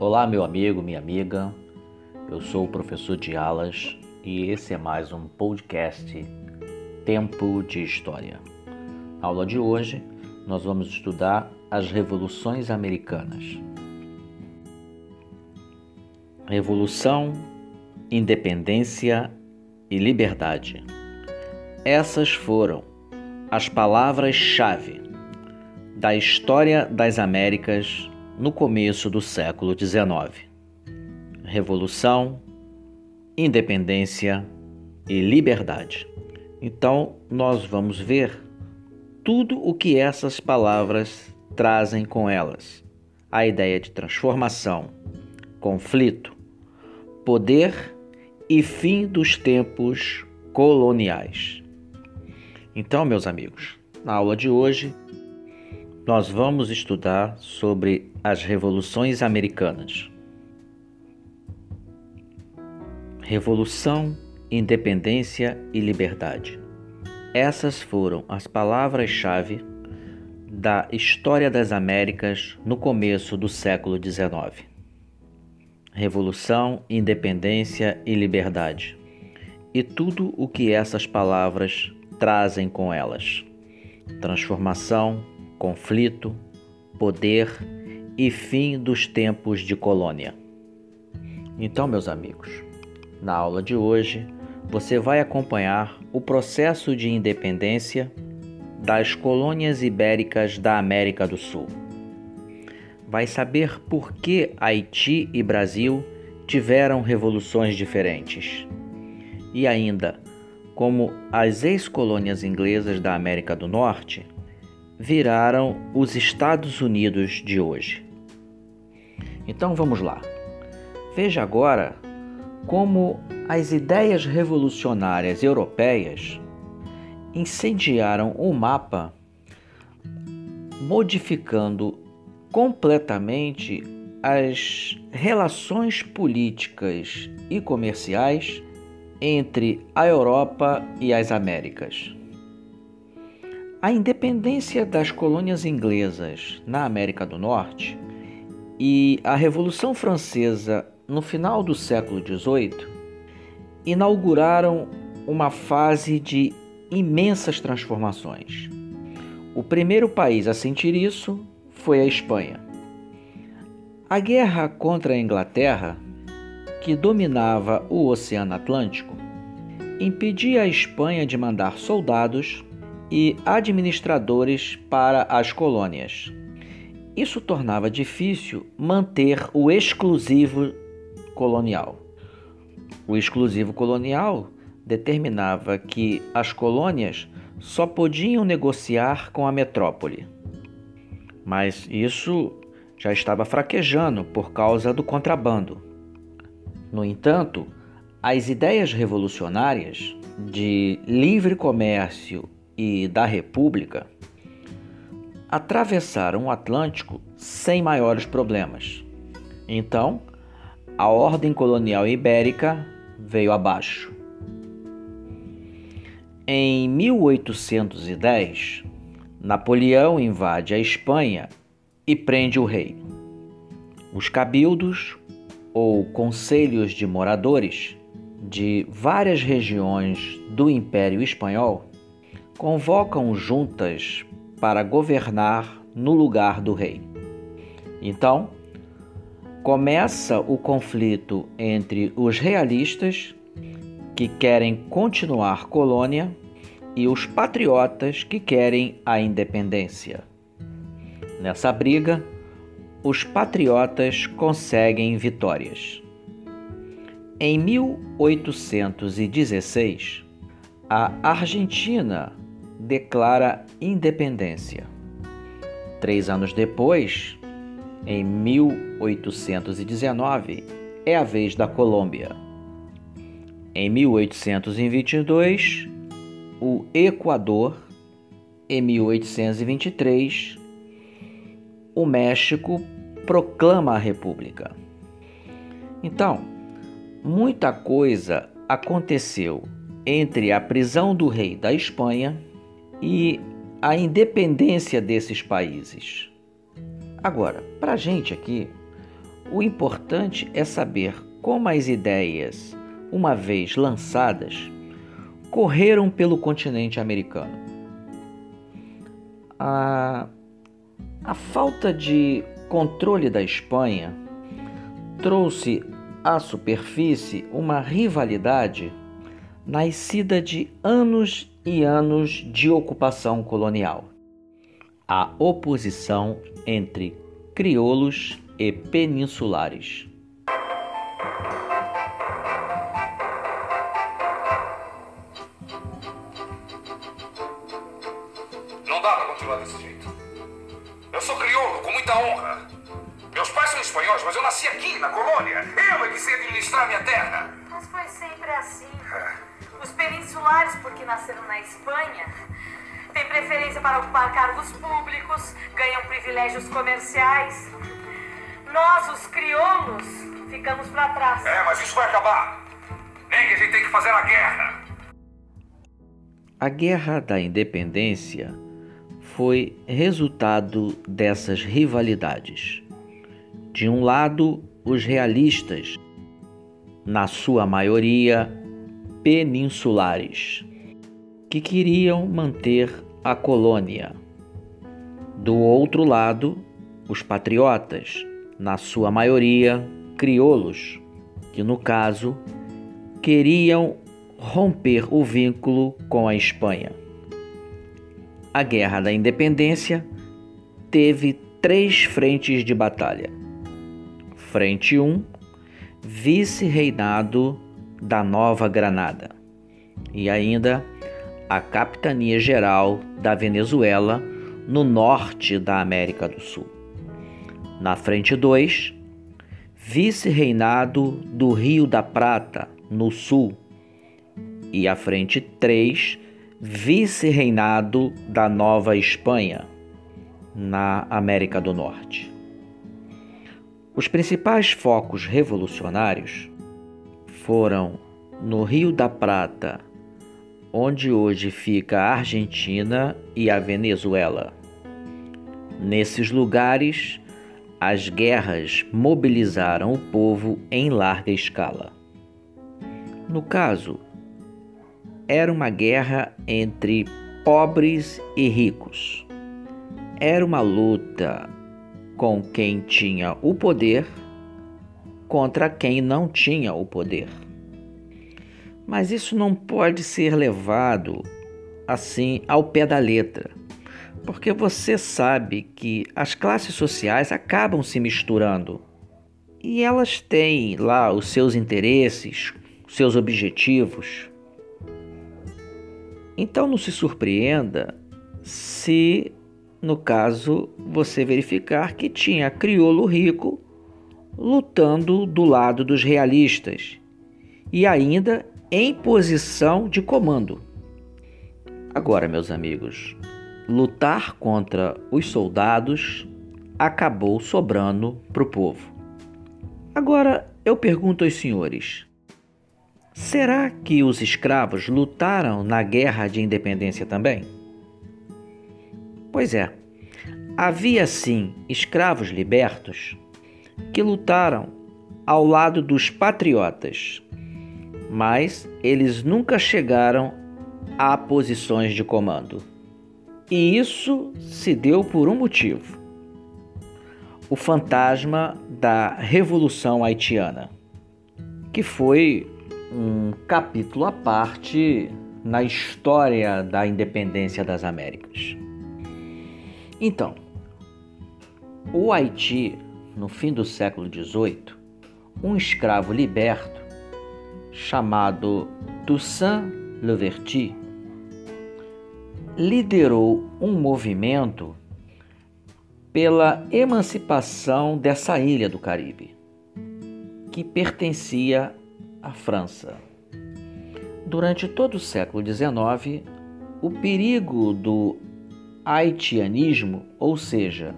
Olá, meu amigo, minha amiga. Eu sou o professor de alas e esse é mais um podcast Tempo de História. Na aula de hoje, nós vamos estudar as revoluções americanas. Revolução, independência e liberdade. Essas foram as palavras-chave da história das Américas no começo do século XIX. Revolução, independência e liberdade. Então, nós vamos ver tudo o que essas palavras trazem com elas: a ideia de transformação, conflito, poder e fim dos tempos coloniais. Então, meus amigos, na aula de hoje nós vamos estudar sobre as revoluções americanas. Revolução, independência e liberdade. Essas foram as palavras-chave da história das Américas no começo do século XIX. Revolução, independência e liberdade. E tudo o que essas palavras trazem com elas: transformação, conflito, poder e fim dos tempos de colônia. Então, meus amigos, na aula de hoje você vai acompanhar o processo de independência das colônias ibéricas da América do Sul. Vai saber por que Haiti e Brasil tiveram revoluções diferentes. E ainda, como as ex-colônias inglesas da América do Norte viraram os Estados Unidos de hoje. Então vamos lá. Veja agora como as ideias revolucionárias europeias incendiaram o mapa, modificando completamente as relações políticas e comerciais entre a Europa e as Américas. A independência das colônias inglesas na América do Norte e a Revolução Francesa no final do século XVIII inauguraram uma fase de imensas transformações. O primeiro país a sentir isso foi a Espanha. A guerra contra a Inglaterra, que dominava o Oceano Atlântico, impedia a Espanha de mandar soldados e administradores para as colônias. Isso tornava difícil manter o exclusivo colonial. O exclusivo colonial determinava que as colônias só podiam negociar com a metrópole. Mas isso já estava fraquejando por causa do contrabando. No entanto, as ideias revolucionárias de livre comércio e da República atravessaram o Atlântico sem maiores problemas. Então, a ordem colonial ibérica veio abaixo. Em 1810, Napoleão invade a Espanha e prende o rei. Os cabildos, ou conselhos de moradores, de várias regiões do Império Espanhol convocam juntas para governar no lugar do rei. Então, começa o conflito entre os realistas, que querem continuar colônia, e os patriotas, que querem a independência. Nessa briga, os patriotas conseguem vitórias. Em 1816, a Argentina declara independência. Três anos depois, em 1819, é a vez da Colômbia. Em 1822, o Equador. Em 1823, o México proclama a República. Então, muita coisa aconteceu entre a prisão do rei da Espanha e a independência desses países. Agora, para a gente aqui, O importante é saber como as ideias, uma vez lançadas, correram pelo continente americano. A, a falta de controle da Espanha trouxe à superfície uma rivalidade nascida de anos e anos de ocupação colonial. A oposição entre crioulos e peninsulares. Não dá para continuar desse jeito. Eu sou crioulo com muita honra. Meus pais são espanhóis, mas eu nasci aqui, na colônia. Eu é que sei administrar minha terra. Peninsulares, porque nasceram na Espanha, têm preferência para ocupar cargos públicos, ganham privilégios comerciais. Nós, os crioulos, ficamos para trás. É, mas isso vai acabar. Nem que a gente tem que fazer a guerra. A Guerra da Independência foi resultado dessas rivalidades. De um lado, os realistas, na sua maioria peninsulares, que queriam manter a colônia. Do outro lado, os patriotas, na sua maioria crioulos, que no caso queriam romper o vínculo com a Espanha. A Guerra da Independência teve três frentes de batalha. Frente 1, vice-reinado da Nova Granada, e ainda a Capitania Geral da Venezuela no norte da América do Sul. Na frente 2, vice-reinado do Rio da Prata, no sul, e a frente 3, vice-reinado da Nova Espanha, na América do Norte. Os principais focos revolucionários foram no Rio da Prata, onde hoje fica a Argentina e a Venezuela. Nesses lugares, as guerras mobilizaram o povo em larga escala. No caso, era uma guerra entre pobres e ricos. Era uma luta com quem tinha o poder contra quem não tinha o poder. Mas isso não pode ser levado assim ao pé da letra, porque você sabe que as classes sociais acabam se misturando e elas têm lá os seus interesses, seus objetivos. Então não se surpreenda se, no caso, você verificar que tinha crioulo rico lutando do lado dos realistas e ainda em posição de comando. Agora, meus amigos, lutar contra os soldados acabou sobrando para o povo. Agora eu pergunto aos senhores: será que os escravos lutaram na guerra de independência também? Pois é, havia sim escravos libertos que lutaram ao lado dos patriotas, mas eles nunca chegaram a posições de comando. E isso se deu por um motivo: o fantasma da Revolução Haitiana, que foi um capítulo à parte na história da independência das Américas. Então, o Haiti no fim do século XVIII, um escravo liberto chamado Toussaint Louverture liderou um movimento pela emancipação dessa ilha do Caribe, que pertencia à França. Durante todo o século XIX, o perigo do haitianismo, ou seja,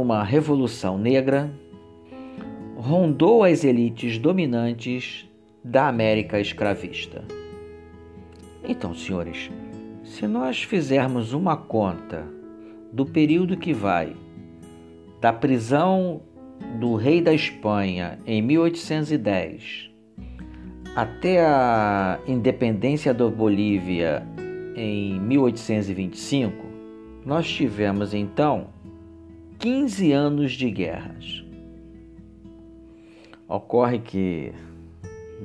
uma revolução negra rondou as elites dominantes da América escravista. Então, senhores, se nós fizermos uma conta do período que vai da prisão do rei da Espanha em 1810 até a independência da Bolívia em 1825, nós tivemos então 15 anos de guerras. Ocorre que,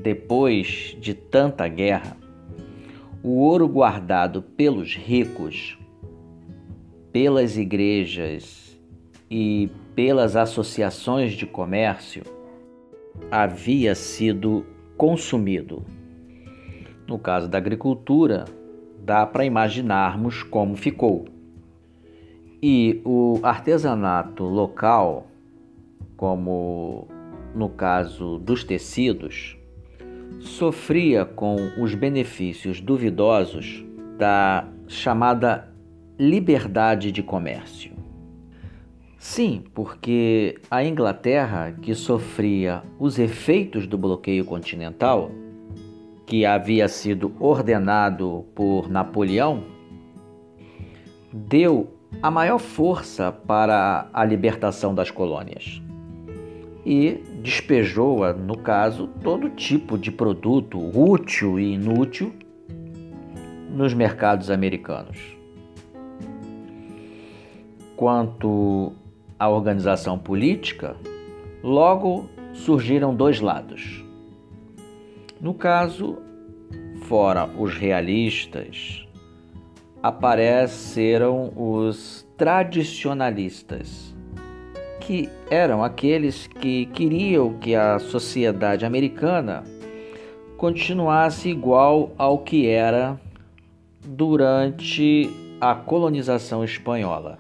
depois de tanta guerra, o ouro guardado pelos ricos, pelas igrejas e pelas associações de comércio havia sido consumido. No caso da agricultura, dá para imaginarmos como ficou. E o artesanato local, como no caso dos tecidos, sofria com os benefícios duvidosos da chamada liberdade de comércio. Sim, porque a Inglaterra, que sofria os efeitos do bloqueio continental, que havia sido ordenado por Napoleão, deu a maior força para a libertação das colônias e despejou, no caso, todo tipo de produto útil e inútil nos mercados americanos. Quanto à organização política, logo surgiram dois lados. No caso, fora os realistas, apareceram os tradicionalistas, que eram aqueles que queriam que a sociedade americana continuasse igual ao que era durante a colonização espanhola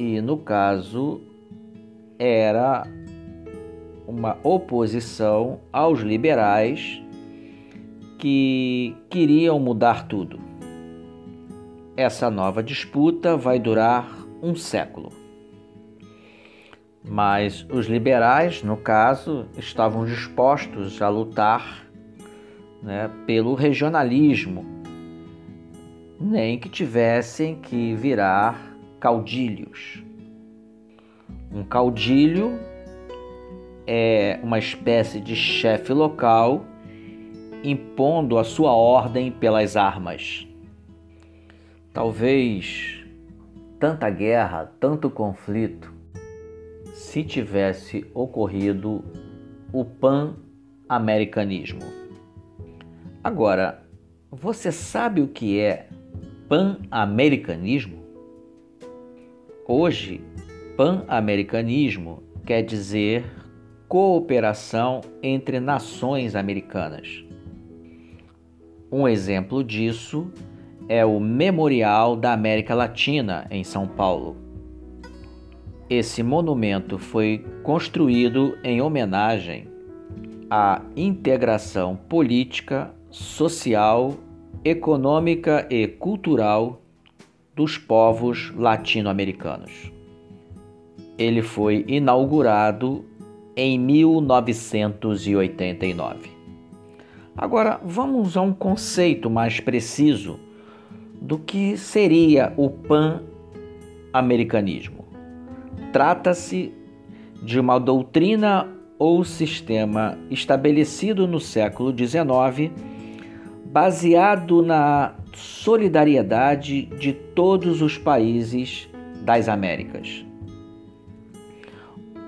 e no caso era uma oposição aos liberais que queriam mudar tudo. Essa nova disputa vai durar um século. Mas os liberais, no caso, estavam dispostos a lutar né, pelo regionalismo, nem que tivessem que virar caudilhos. Um caudilho é uma espécie de chefe local impondo a sua ordem pelas armas. Talvez tanta guerra, tanto conflito, se tivesse ocorrido o pan-americanismo. Agora, você sabe o que é pan-americanismo? Hoje, pan-americanismo quer dizer cooperação entre nações americanas. Um exemplo disso é o Memorial da América Latina em São Paulo. Esse monumento foi construído em homenagem à integração política, social, econômica e cultural dos povos latino-americanos. Ele foi inaugurado em 1989. Agora vamos a um conceito mais preciso do que seria o pan-americanismo. Trata-se de uma doutrina ou sistema estabelecido no século XIX, baseado na solidariedade de todos os países das Américas.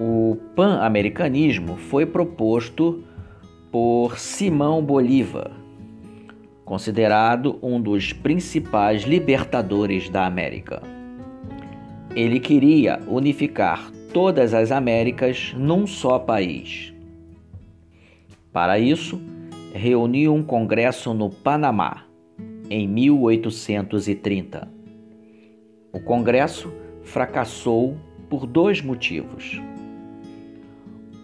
O pan-americanismo foi proposto por Simão Bolívar, considerado um dos principais libertadores da América. Ele queria unificar todas as Américas num só país. Para isso, reuniu um congresso no Panamá em 1830. O Congresso fracassou por dois motivos.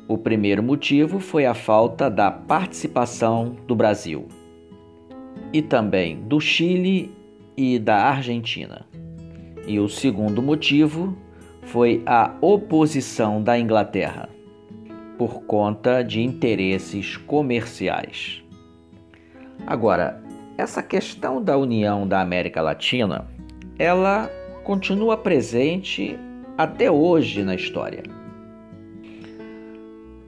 O primeiro motivo foi a falta da participação do Brasil e também do Chile e da Argentina. E o segundo motivo foi a oposição da Inglaterra por conta de interesses comerciais. Agora, essa questão da união da América Latina, ela continua presente até hoje na história.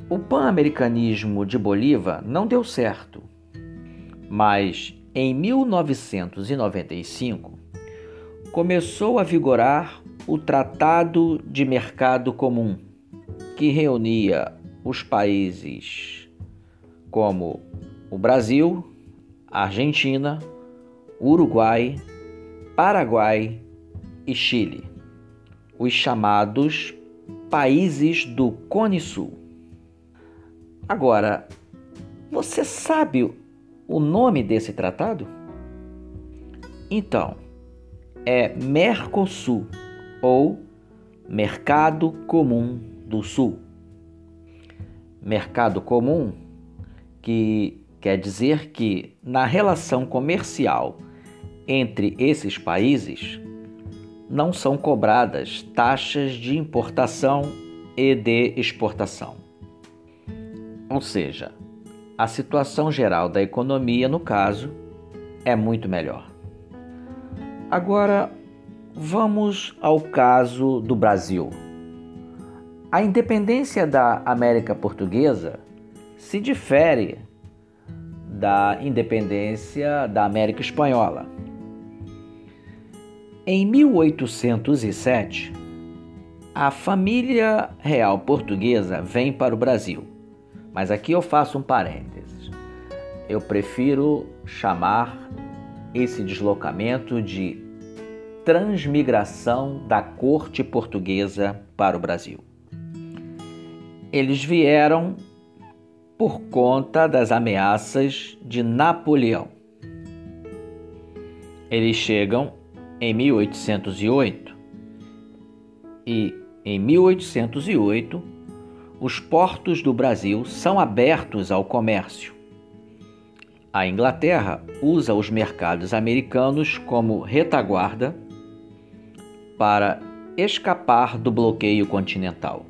O pan-americanismo de Bolívar não deu certo, mas em 1995 começou a vigorar o Tratado de Mercado Comum, que reunia os países como o Brasil, Argentina, Uruguai, Paraguai e Chile, os chamados países do Cone Sul. Agora, você sabe o nome desse tratado? Então, é Mercosul ou Mercado Comum do Sul. Mercado Comum, que quer dizer que na relação comercial entre esses países não são cobradas taxas de importação e de exportação. Ou seja, a situação geral da economia, no caso, é muito melhor. Agora, vamos ao caso do Brasil. A independência da América Portuguesa se difere da independência da América Espanhola. Em 1807, a família real portuguesa vem para o Brasil. Mas aqui eu faço um parênteses. Eu prefiro chamar esse deslocamento de transmigração da corte portuguesa para o Brasil. Eles vieram por conta das ameaças de Napoleão. Eles chegam em 1808 e em 1808 os portos do Brasil são abertos ao comércio. A Inglaterra usa os mercados americanos como retaguarda para escapar do bloqueio continental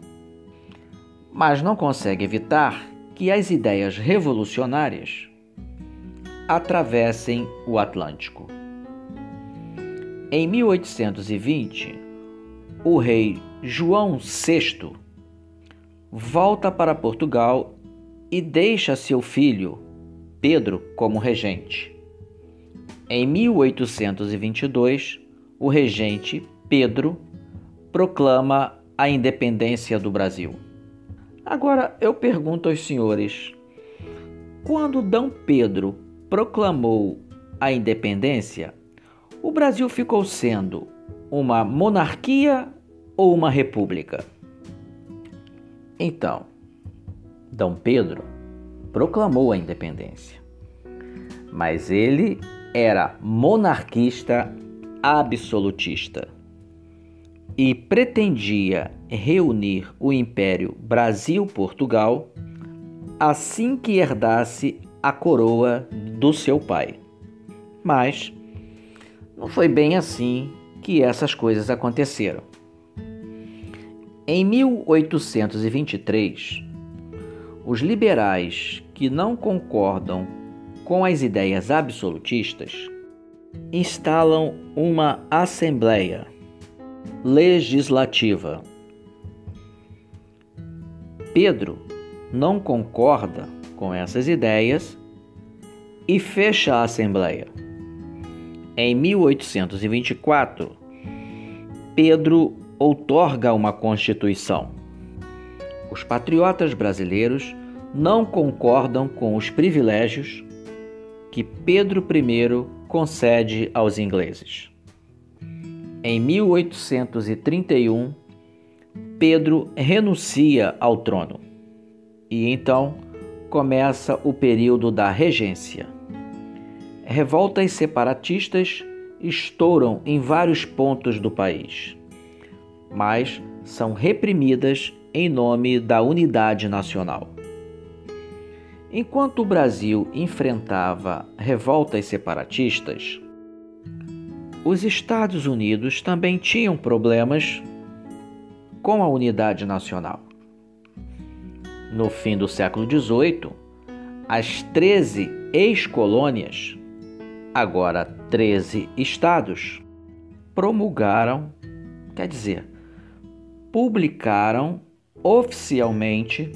mas não consegue evitar que as ideias revolucionárias atravessem o Atlântico. Em 1820, o rei João VI volta para Portugal e deixa seu filho Pedro como regente. Em 1822, o regente Pedro proclama a independência do Brasil. Agora eu pergunto aos senhores: quando D. Pedro proclamou a independência, o Brasil ficou sendo uma monarquia ou uma república? Então, D. Pedro proclamou a independência, mas ele era monarquista absolutista e pretendia reunir o Império Brasil-Portugal assim que herdasse a coroa do seu pai. Mas não foi bem assim que essas coisas aconteceram. Em 1823, os liberais que não concordam com as ideias absolutistas instalam uma assembleia legislativa. Pedro não concorda com essas ideias e fecha a Assembleia. Em 1824, Pedro outorga uma Constituição. Os patriotas brasileiros não concordam com os privilégios que Pedro I concede aos ingleses. Em 1831, Pedro renuncia ao trono e então começa o período da regência. Revoltas separatistas estouram em vários pontos do país, mas são reprimidas em nome da unidade nacional. Enquanto o Brasil enfrentava revoltas separatistas, os Estados Unidos também tinham problemas com a unidade nacional. No fim do século XVIII, as 13 ex-colônias, agora 13 estados, promulgaram, quer dizer, publicaram oficialmente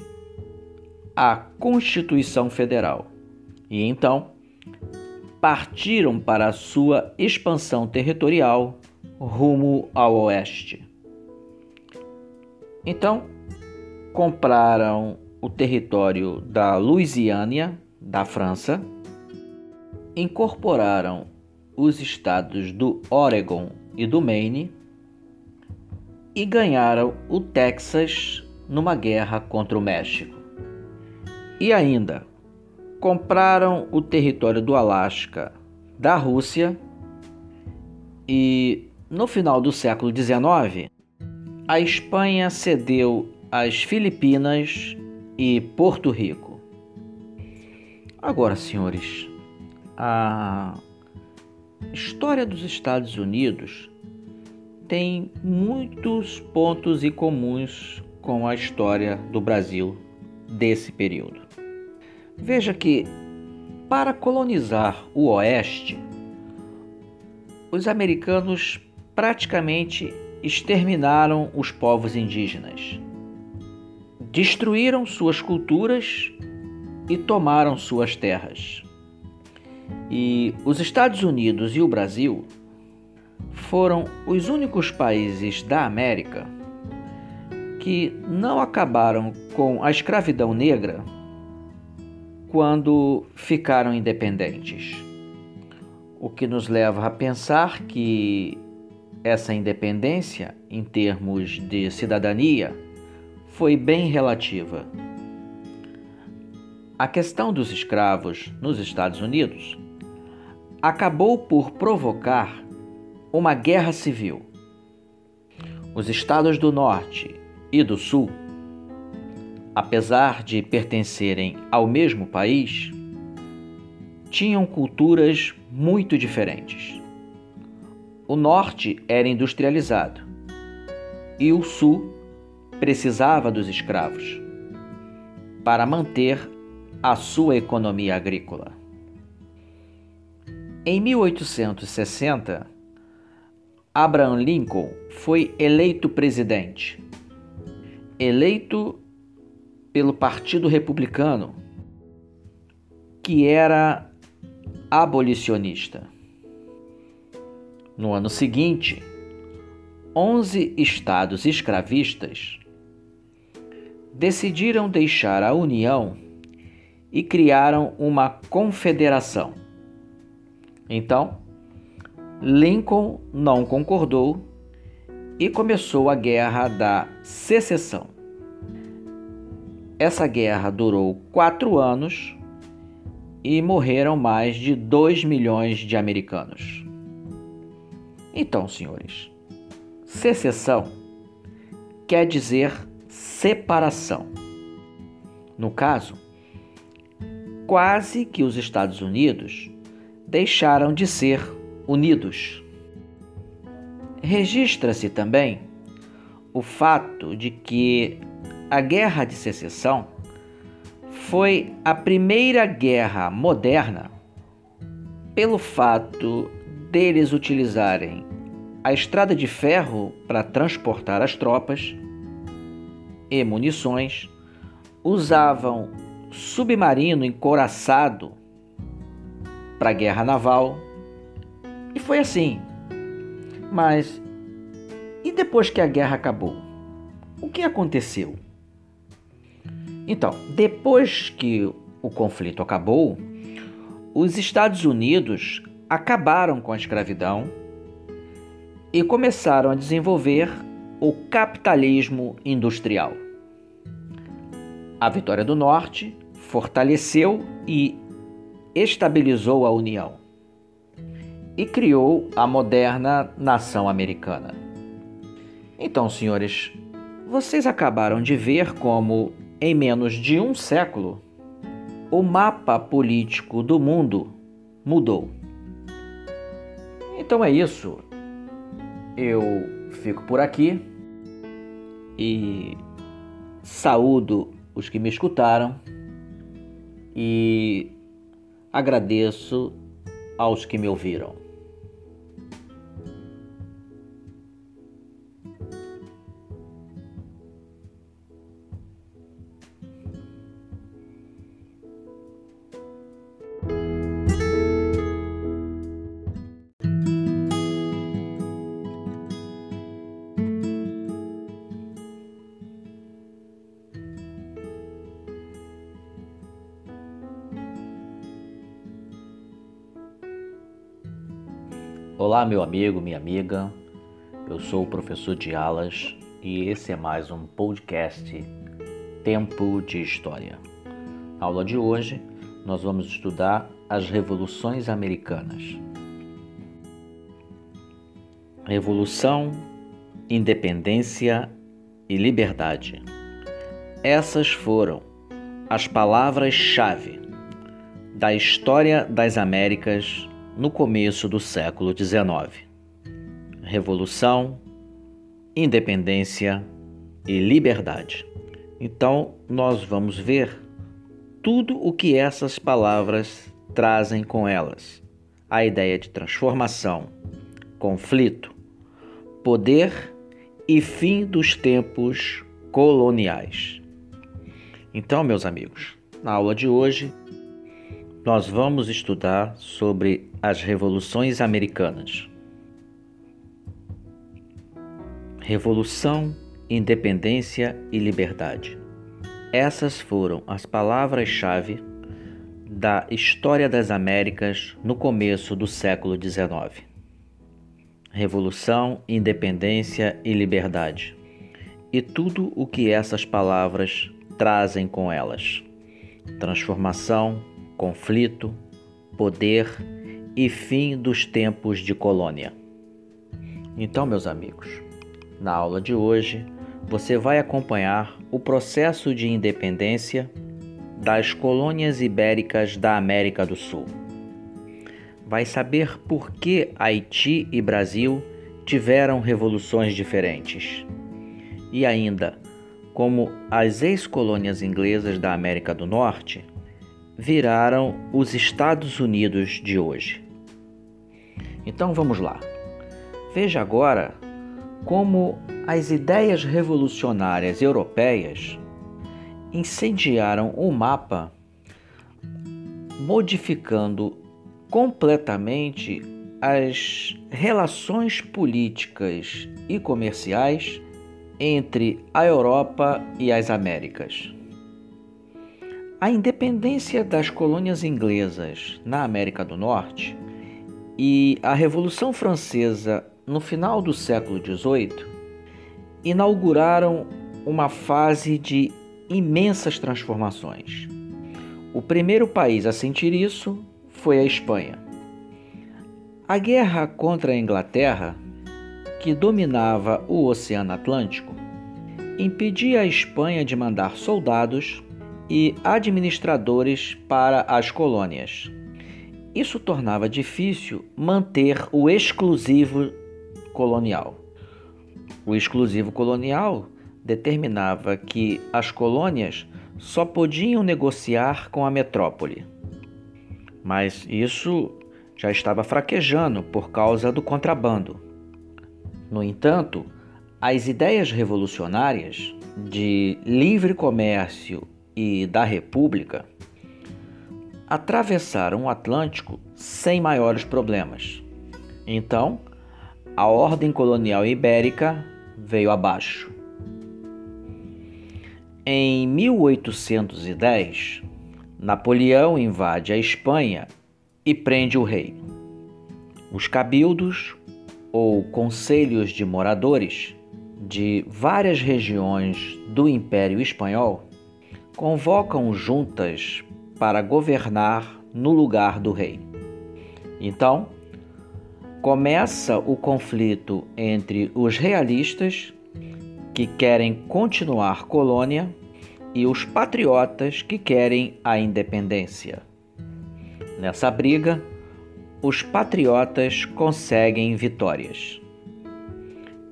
a Constituição Federal e então partiram para sua expansão territorial rumo ao oeste. Então, compraram o território da Louisiana, da França, incorporaram os estados do Oregon e do Maine e ganharam o Texas numa guerra contra o México. E ainda compraram o território do Alasca da Rússia e no final do século XIX a Espanha cedeu as Filipinas e Porto Rico. Agora, senhores, a história dos Estados Unidos tem muitos pontos em comuns com a história do Brasil desse período. Veja que, para colonizar o Oeste, os americanos praticamente exterminaram os povos indígenas, destruíram suas culturas e tomaram suas terras. E os Estados Unidos e o Brasil foram os únicos países da América que não acabaram com a escravidão negra quando ficaram independentes. O que nos leva a pensar que essa independência, em termos de cidadania, foi bem relativa. A questão dos escravos nos Estados Unidos acabou por provocar uma guerra civil. Os estados do Norte e do Sul, apesar de pertencerem ao mesmo país, tinham culturas muito diferentes. O Norte era industrializado e o Sul precisava dos escravos para manter a sua economia agrícola. Em 1860, Abraham Lincoln foi eleito presidente. Eleito pelo Partido Republicano, que era abolicionista. No ano seguinte, 11 estados escravistas decidiram deixar a União e criaram uma confederação. Então, Lincoln não concordou e começou a Guerra da Secessão. Essa guerra durou quatro anos e morreram mais de 2 milhões de americanos. Então, senhores, secessão quer dizer separação. No caso, quase que os Estados Unidos deixaram de ser unidos. Registra-se também o fato de que a Guerra de Secessão foi a primeira guerra moderna pelo fato deles utilizarem a estrada de ferro para transportar as tropas e munições, usavam submarino encoraçado para guerra naval e foi assim. Mas e depois que a guerra acabou? O que aconteceu? Então, depois que o conflito acabou, os Estados Unidos acabaram com a escravidão e começaram a desenvolver o capitalismo industrial. A Vitória do Norte fortaleceu e estabilizou a União e criou a moderna nação americana. Então, senhores, vocês acabaram de ver como, em menos de um século, o mapa político do mundo mudou. Então é isso. Eu fico por aqui e saúdo os que me escutaram e agradeço aos que me ouviram. Olá, meu amigo, minha amiga. Eu sou o professor de alas e esse é mais um podcast Tempo de História. Na aula de hoje, nós vamos estudar as revoluções americanas. Revolução, independência e liberdade. Essas foram as palavras-chave da história das Américas no começo do século XIX. Revolução, independência e liberdade. Então, nós vamos ver tudo o que essas palavras trazem com elas: a ideia de transformação, conflito, poder e fim dos tempos coloniais. Então, meus amigos, na aula de hoje nós vamos estudar sobre as revoluções americanas. Revolução, independência e liberdade. Essas foram as palavras-chave da história das Américas no começo do século XIX. Revolução, independência e liberdade. E tudo o que essas palavras trazem com elas: transformação, conflito, poder e fim dos tempos de colônia. Então, meus amigos, na aula de hoje você vai acompanhar o processo de independência das colônias ibéricas da América do Sul. Vai saber por que Haiti e Brasil tiveram revoluções diferentes. E ainda, como as ex-colônias inglesas da América do Norte viraram os Estados Unidos de hoje. Então vamos lá. Veja agora como as ideias revolucionárias europeias incendiaram o mapa, modificando completamente as relações políticas e comerciais entre a Europa e as Américas. A independência das colônias inglesas na América do Norte e a Revolução Francesa no final do século XVIII inauguraram uma fase de imensas transformações. O primeiro país a sentir isso foi a Espanha. A guerra contra a Inglaterra, que dominava o Oceano Atlântico, impedia a Espanha de mandar soldados e administradores para as colônias. Isso tornava difícil manter o exclusivo colonial. O exclusivo colonial determinava que as colônias só podiam negociar com a metrópole. Mas isso já estava fraquejando por causa do contrabando. No entanto, as ideias revolucionárias de livre comércio e da República atravessaram o Atlântico sem maiores problemas. Então, a ordem colonial ibérica veio abaixo. Em 1810, Napoleão invade a Espanha e prende o rei. Os cabildos, ou conselhos de moradores, de várias regiões do Império Espanhol convocam juntas para governar no lugar do rei. Então, começa o conflito entre os realistas, que querem continuar colônia, e os patriotas, que querem a independência. Nessa briga, os patriotas conseguem vitórias.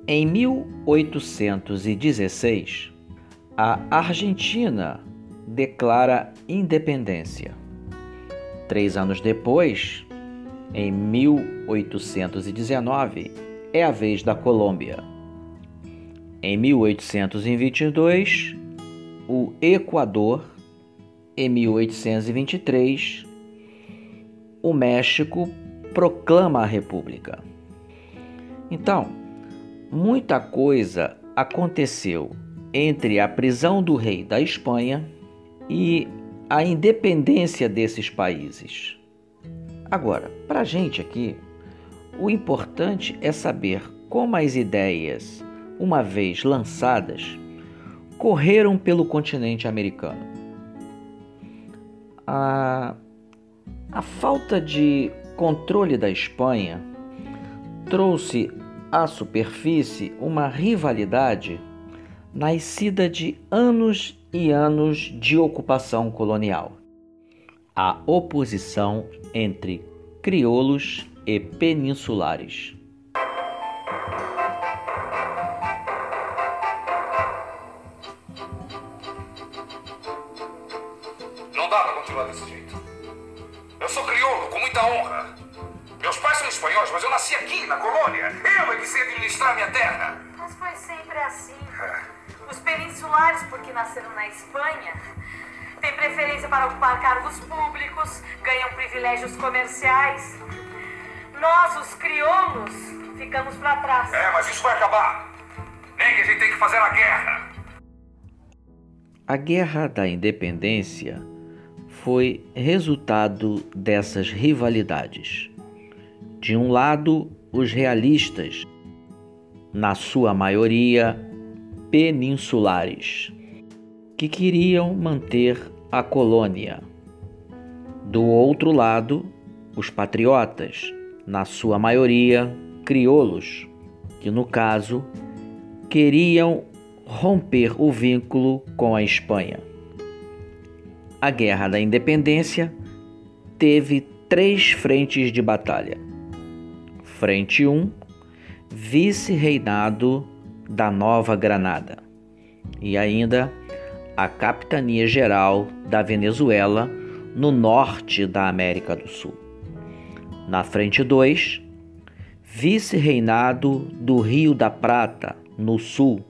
Em 1816, a Argentina declara independência. Três anos depois, em 1819, é a vez da Colômbia. Em 1822, o Equador. Em 1823, o México proclama a República. Então, muita coisa aconteceu entre a prisão do rei da Espanha e a independência desses países. Agora, para a gente aqui, O importante é saber como as ideias, uma vez lançadas, correram pelo continente americano. A, a falta de controle da Espanha trouxe à superfície uma rivalidade nascida de anos e anos de ocupação colonial. A oposição entre crioulos e peninsulares. Cargos públicos, ganham privilégios comerciais. Nós, os crioulos, ficamos para trás. É, mas isso vai acabar. Nem que a gente tem que fazer a guerra. A Guerra da Independência foi resultado dessas rivalidades. De um lado, os realistas, na sua maioria peninsulares, que queriam manter a colônia. Do outro lado, os patriotas, na sua maioria crioulos, que no caso queriam romper o vínculo com a Espanha. A Guerra da Independência teve três frentes de batalha. Frente 1, vice-reinado da Nova Granada e ainda a capitania geral da Venezuela no norte da América do Sul. Na frente 2, vice-reinado do Rio da Prata no sul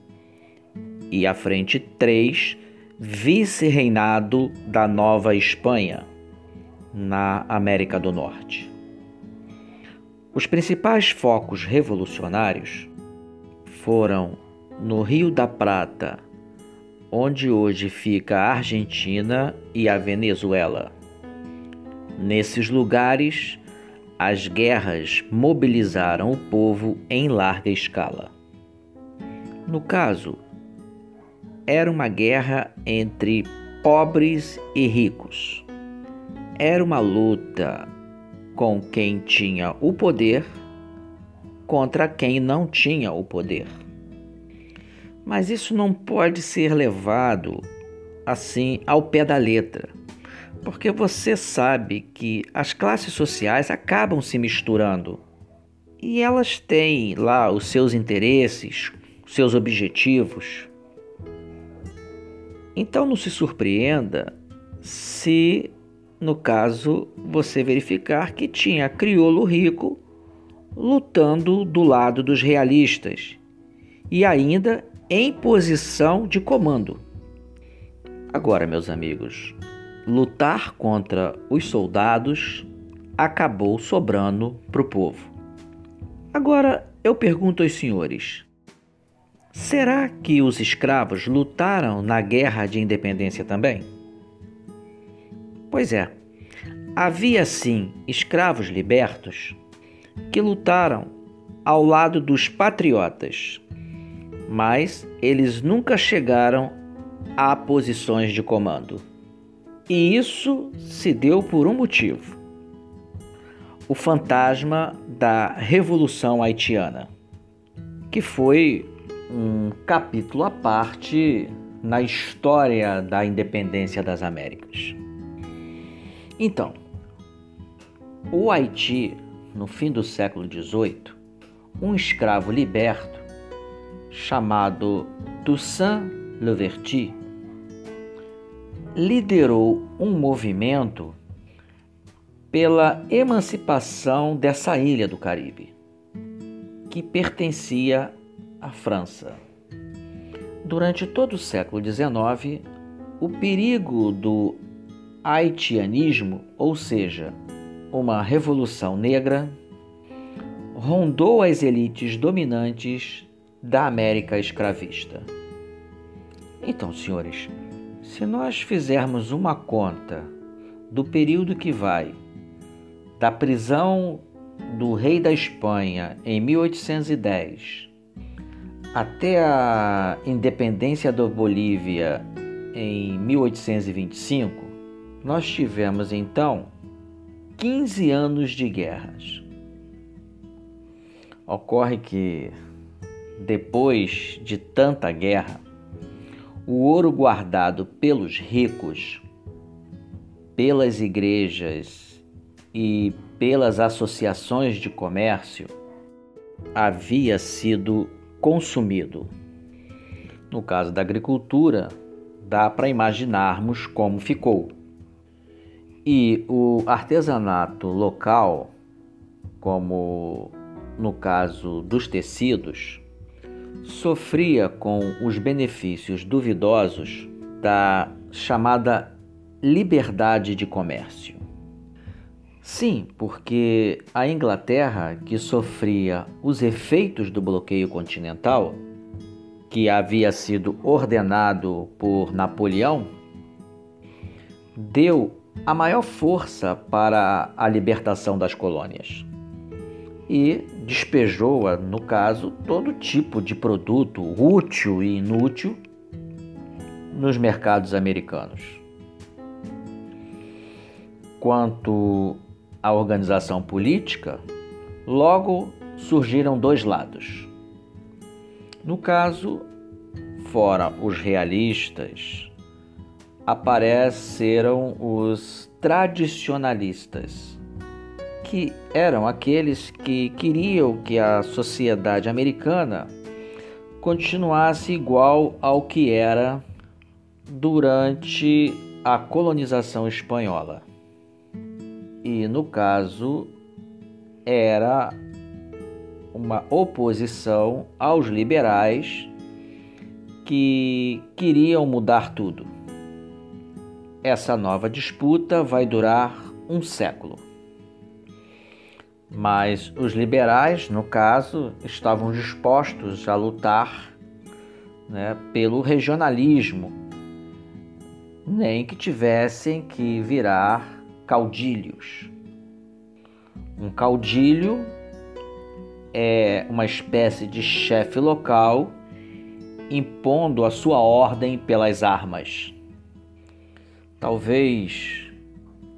e à frente 3, vice-reinado da Nova Espanha, na América do Norte. Os principais focos revolucionários foram no Rio da Prata, onde hoje fica a Argentina e a Venezuela. Nesses lugares, as guerras mobilizaram o povo em larga escala. No caso, era uma guerra entre pobres e ricos. Era uma luta com quem tinha o poder contra quem não tinha o poder. Mas isso não pode ser levado assim ao pé da letra, porque você sabe que as classes sociais acabam se misturando. E elas têm lá os seus interesses, seus objetivos. Então não se surpreenda se, no caso, você verificar que tinha crioulo rico lutando do lado dos realistas. E ainda em posição de comando. Agora, meus amigos, lutar contra os soldados acabou sobrando para o povo. Agora eu pergunto aos senhores: Será que os escravos lutaram na guerra de independência também? Pois é, havia sim escravos libertos que lutaram ao lado dos patriotas, mas eles nunca chegaram a posições de comando. E isso se deu por um motivo: o fantasma da Revolução Haitiana, que foi um capítulo à parte na história da independência das Américas. Então, o Haiti, no fim do século XVIII, um escravo liberto chamado Toussaint Louverture liderou um movimento pela emancipação dessa ilha do Caribe, que pertencia a França. Durante todo o século XIX, o perigo do haitianismo, ou seja, uma revolução negra, rondou as elites dominantes da América escravista. Então, senhores, se nós fizermos uma conta do período que vai da prisão do rei da Espanha em 1810 até a independência da Bolívia em 1825, nós tivemos então 15 anos de guerras. Ocorre que, depois de tanta guerra, o ouro guardado pelos ricos, pelas igrejas e pelas associações de comércio havia sido consumido. No caso da agricultura, dá para imaginarmos como ficou. E o artesanato local, como no caso dos tecidos, sofria com os benefícios duvidosos da chamada liberdade de comércio. Sim, porque a Inglaterra, que sofria os efeitos do bloqueio continental, que havia sido ordenado por Napoleão, deu a maior força para a libertação das colônias e despejou, no caso, todo tipo de produto útil e inútil nos mercados americanos. Quanto à organização política, logo surgiram dois lados. No caso, fora os realistas, apareceram os tradicionalistas, que eram aqueles que queriam que a sociedade americana continuasse igual ao que era durante a colonização espanhola e, no caso, era uma oposição aos liberais que queriam mudar tudo. Essa nova disputa vai durar um século. Mas os liberais, no caso, estavam dispostos a lutar né, pelo regionalismo, nem que tivessem que virar caudilhos. Um caudilho é uma espécie de chefe local impondo a sua ordem pelas armas. Talvez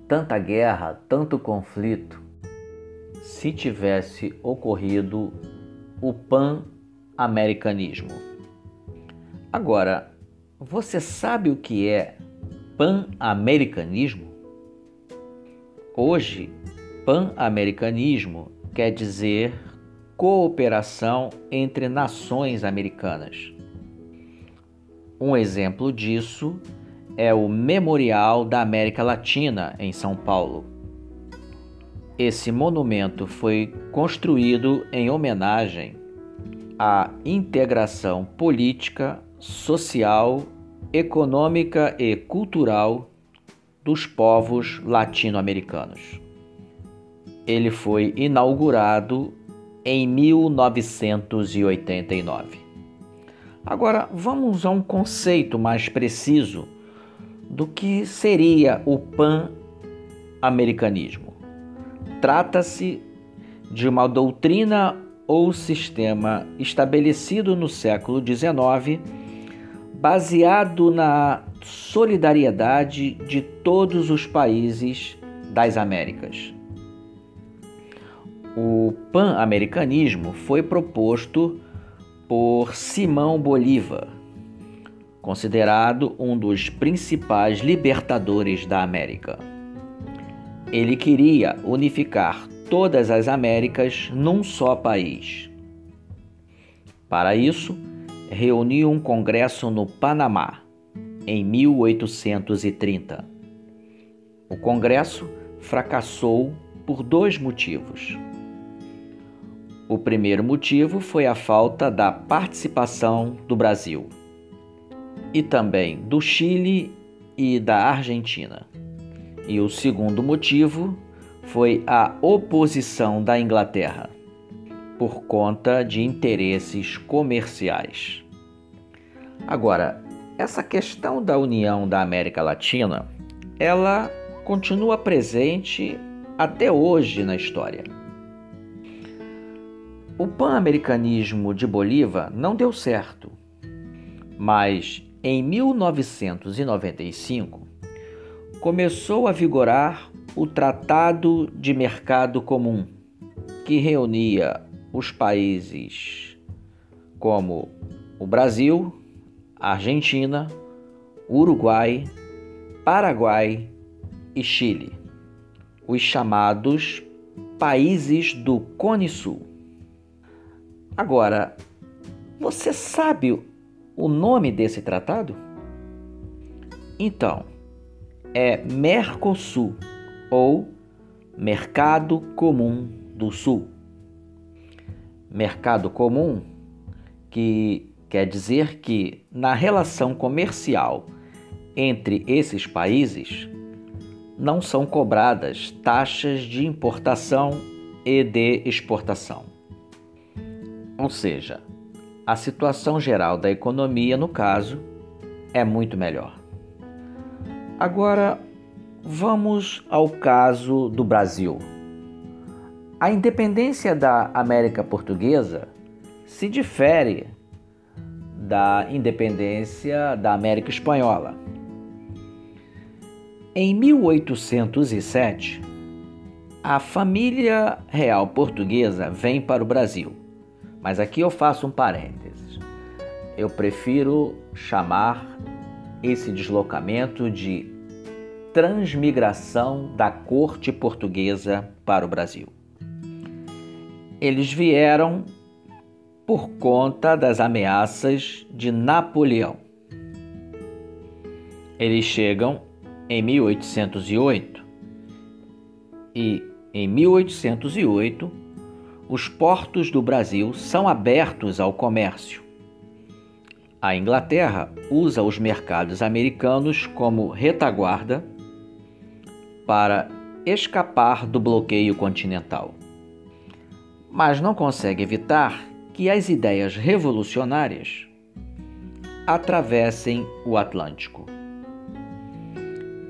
tanta guerra, tanto conflito, se tivesse ocorrido o pan-americanismo. Agora, você sabe o que é pan-americanismo? Hoje, pan-americanismo quer dizer cooperação entre nações americanas. Um exemplo disso é o Memorial da América Latina em São Paulo. Esse monumento foi construído em homenagem à integração política, social, econômica e cultural dos povos latino-americanos. Ele foi inaugurado em 1989. Agora, vamos a um conceito mais preciso do que seria o pan-americanismo. Trata-se de uma doutrina ou sistema estabelecido no século XIX, baseado na solidariedade de todos os países das Américas. O pan-americanismo foi proposto por Simão Bolívar, considerado um dos principais libertadores da América. Ele queria unificar todas as Américas num só país. Para isso, reuniu um congresso no Panamá em 1830. O Congresso fracassou por dois motivos. O primeiro motivo foi a falta da participação do Brasil e também do Chile e da Argentina. E o segundo motivo foi a oposição da Inglaterra por conta de interesses comerciais. Agora, essa questão da união da América Latina, ela continua presente até hoje na história. O pan-americanismo de Bolívar não deu certo, mas em 1995 começou a vigorar o Tratado de Mercado Comum, que reunia os países como o Brasil, Argentina, Uruguai, Paraguai e Chile, os chamados países do Cone Sul. Agora, você sabe o nome desse tratado? Então, é Mercosul ou Mercado Comum do Sul. Mercado Comum, que quer dizer que na relação comercial entre esses países não são cobradas taxas de importação e de exportação. Ou seja, a situação geral da economia, no caso, é muito melhor. Agora, vamos ao caso do Brasil. A independência da América Portuguesa se difere da independência da América Espanhola. Em 1807, a família real portuguesa vem para o Brasil mas aqui eu faço um parênteses. Eu prefiro chamar esse deslocamento de transmigração da corte portuguesa para o Brasil. Eles vieram por conta das ameaças de Napoleão. Eles chegam em 1808 e em 1808 os portos do Brasil são abertos ao comércio. A Inglaterra usa os mercados americanos como retaguarda para escapar do bloqueio continental. Mas não consegue evitar que as ideias revolucionárias atravessem o Atlântico.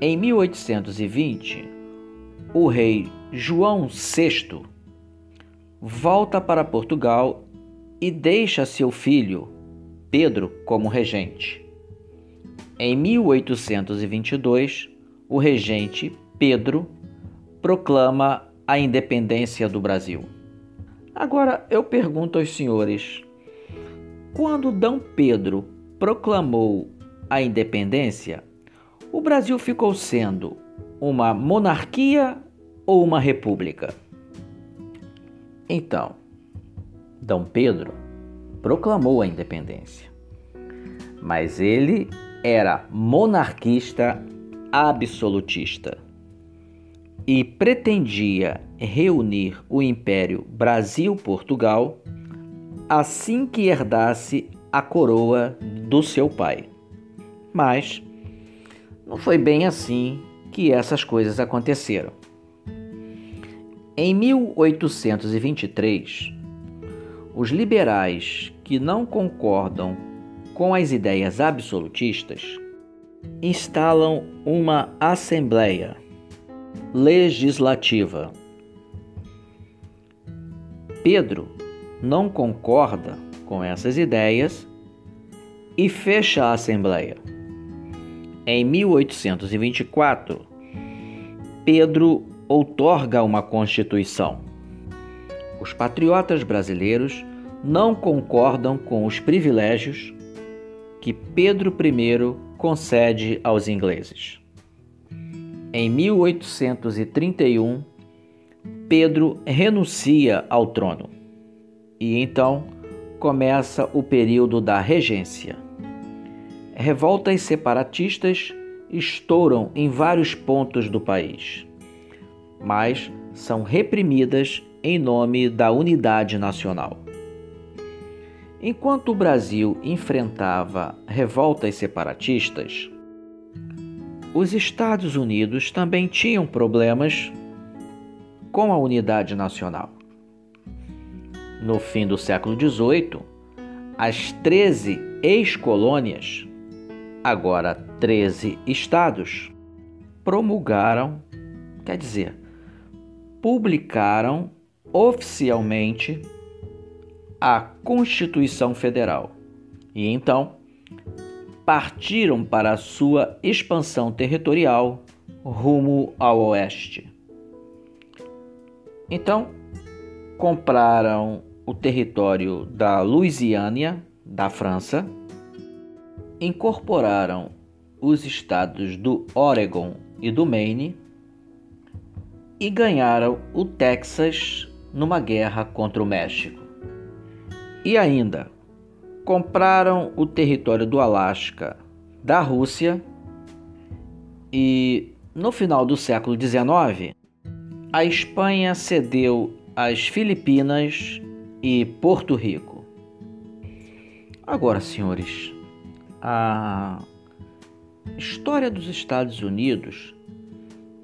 Em 1820, o rei João VI volta para Portugal e deixa seu filho, Pedro, como regente. Em 1822, o regente Pedro proclama a independência do Brasil. Agora eu pergunto aos senhores: quando D. Pedro proclamou a independência, o Brasil ficou sendo uma monarquia ou uma república? Então, Dom Pedro proclamou a independência, mas ele era monarquista absolutista e pretendia reunir o Império Brasil-Portugal assim que herdasse a coroa do seu pai. Mas não foi bem assim que essas coisas aconteceram. Em 1823, os liberais que não concordam com as ideias absolutistas instalam uma Assembleia Legislativa. Pedro não concorda com essas ideias e fecha a Assembleia. Em 1824, Pedro outorga uma Constituição. Os patriotas brasileiros não concordam com os privilégios que Pedro I concede aos ingleses. Em 1831, Pedro renuncia ao trono e então começa o período da regência. Revoltas separatistas estouram em vários pontos do país mas são reprimidas em nome da unidade nacional. Enquanto o Brasil enfrentava revoltas separatistas, os Estados Unidos também tinham problemas com a unidade nacional. No fim do século XVIII, as 13 ex-colônias, agora 13 estados, promulgaram, quer dizer, publicaram oficialmente a Constituição Federal e então partiram para sua expansão territorial rumo ao oeste. Então, compraram o território da Louisiana, da França, incorporaram os estados do Oregon e do Maine e ganharam o Texas numa guerra contra o México. E ainda compraram o território do Alasca da Rússia e no final do século XIX a Espanha cedeu as Filipinas e Porto Rico. Agora, senhores, a história dos Estados Unidos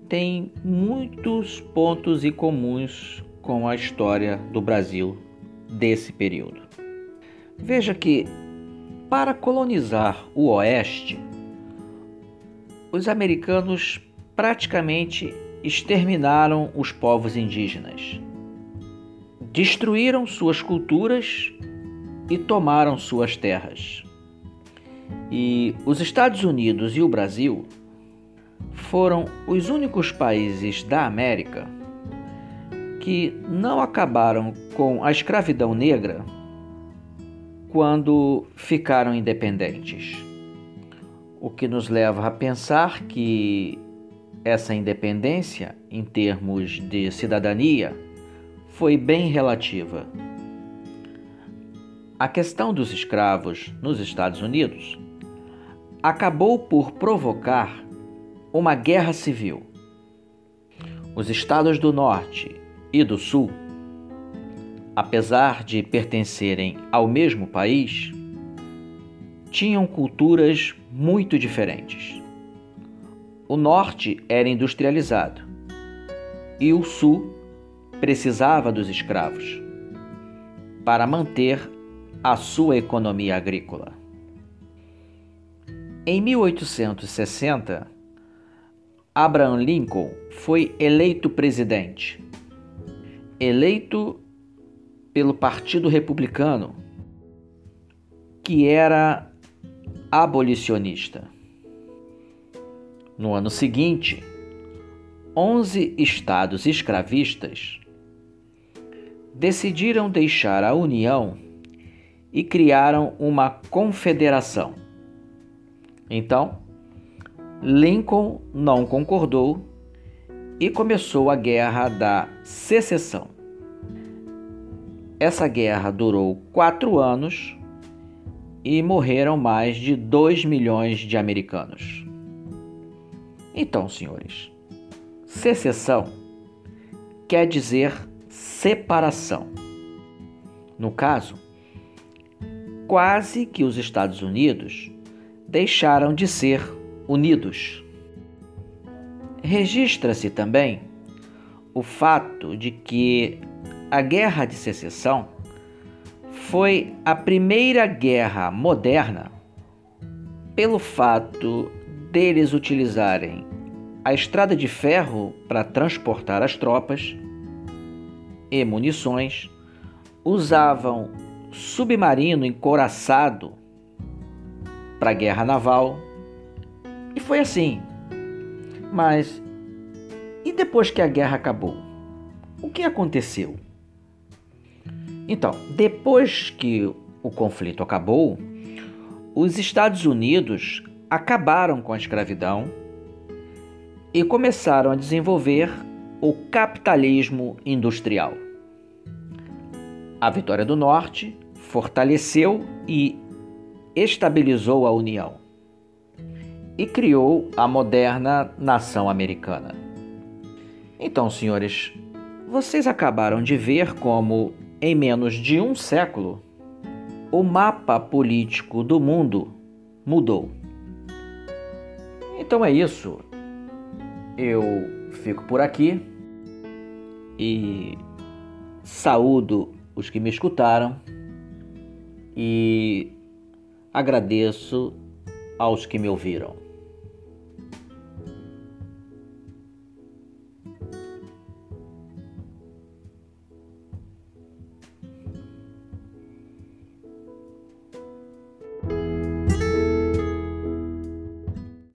tem muitos pontos em comuns com a história do Brasil desse período. Veja que, para colonizar o Oeste, os americanos praticamente exterminaram os povos indígenas, destruíram suas culturas e tomaram suas terras. E os Estados Unidos e o Brasil foram os únicos países da América que não acabaram com a escravidão negra quando ficaram independentes. O que nos leva a pensar que essa independência, em termos de cidadania, foi bem relativa. A questão dos escravos nos Estados Unidos acabou por provocar uma guerra civil. Os estados do Norte e do Sul, apesar de pertencerem ao mesmo país, tinham culturas muito diferentes. O norte era industrializado e o sul precisava dos escravos para manter a sua economia agrícola. Em 1860, Abraham Lincoln foi eleito presidente. Eleito pelo Partido Republicano, que era abolicionista. No ano seguinte, 11 estados escravistas decidiram deixar a União e criaram uma confederação. Então, Lincoln não concordou e começou a Guerra da Secessão. Essa guerra durou quatro anos e morreram mais de 2 milhões de americanos. Então, senhores, secessão quer dizer separação. No caso, quase que os Estados Unidos deixaram de ser unidos. Registra-se também o fato de que a Guerra de Secessão foi a primeira guerra moderna pelo fato deles utilizarem a estrada de ferro para transportar as tropas e munições, usavam submarino encoraçado para a guerra naval. E foi assim. Mas e depois que a guerra acabou? O que aconteceu? Então, depois que o conflito acabou, os Estados Unidos acabaram com a escravidão e começaram a desenvolver o capitalismo industrial. A Vitória do Norte fortaleceu e estabilizou a União e criou a moderna nação americana. Então, senhores, vocês acabaram de ver como, em menos de um século, o mapa político do mundo mudou. Então é isso. Eu fico por aqui e saúdo os que me escutaram e agradeço aos que me ouviram.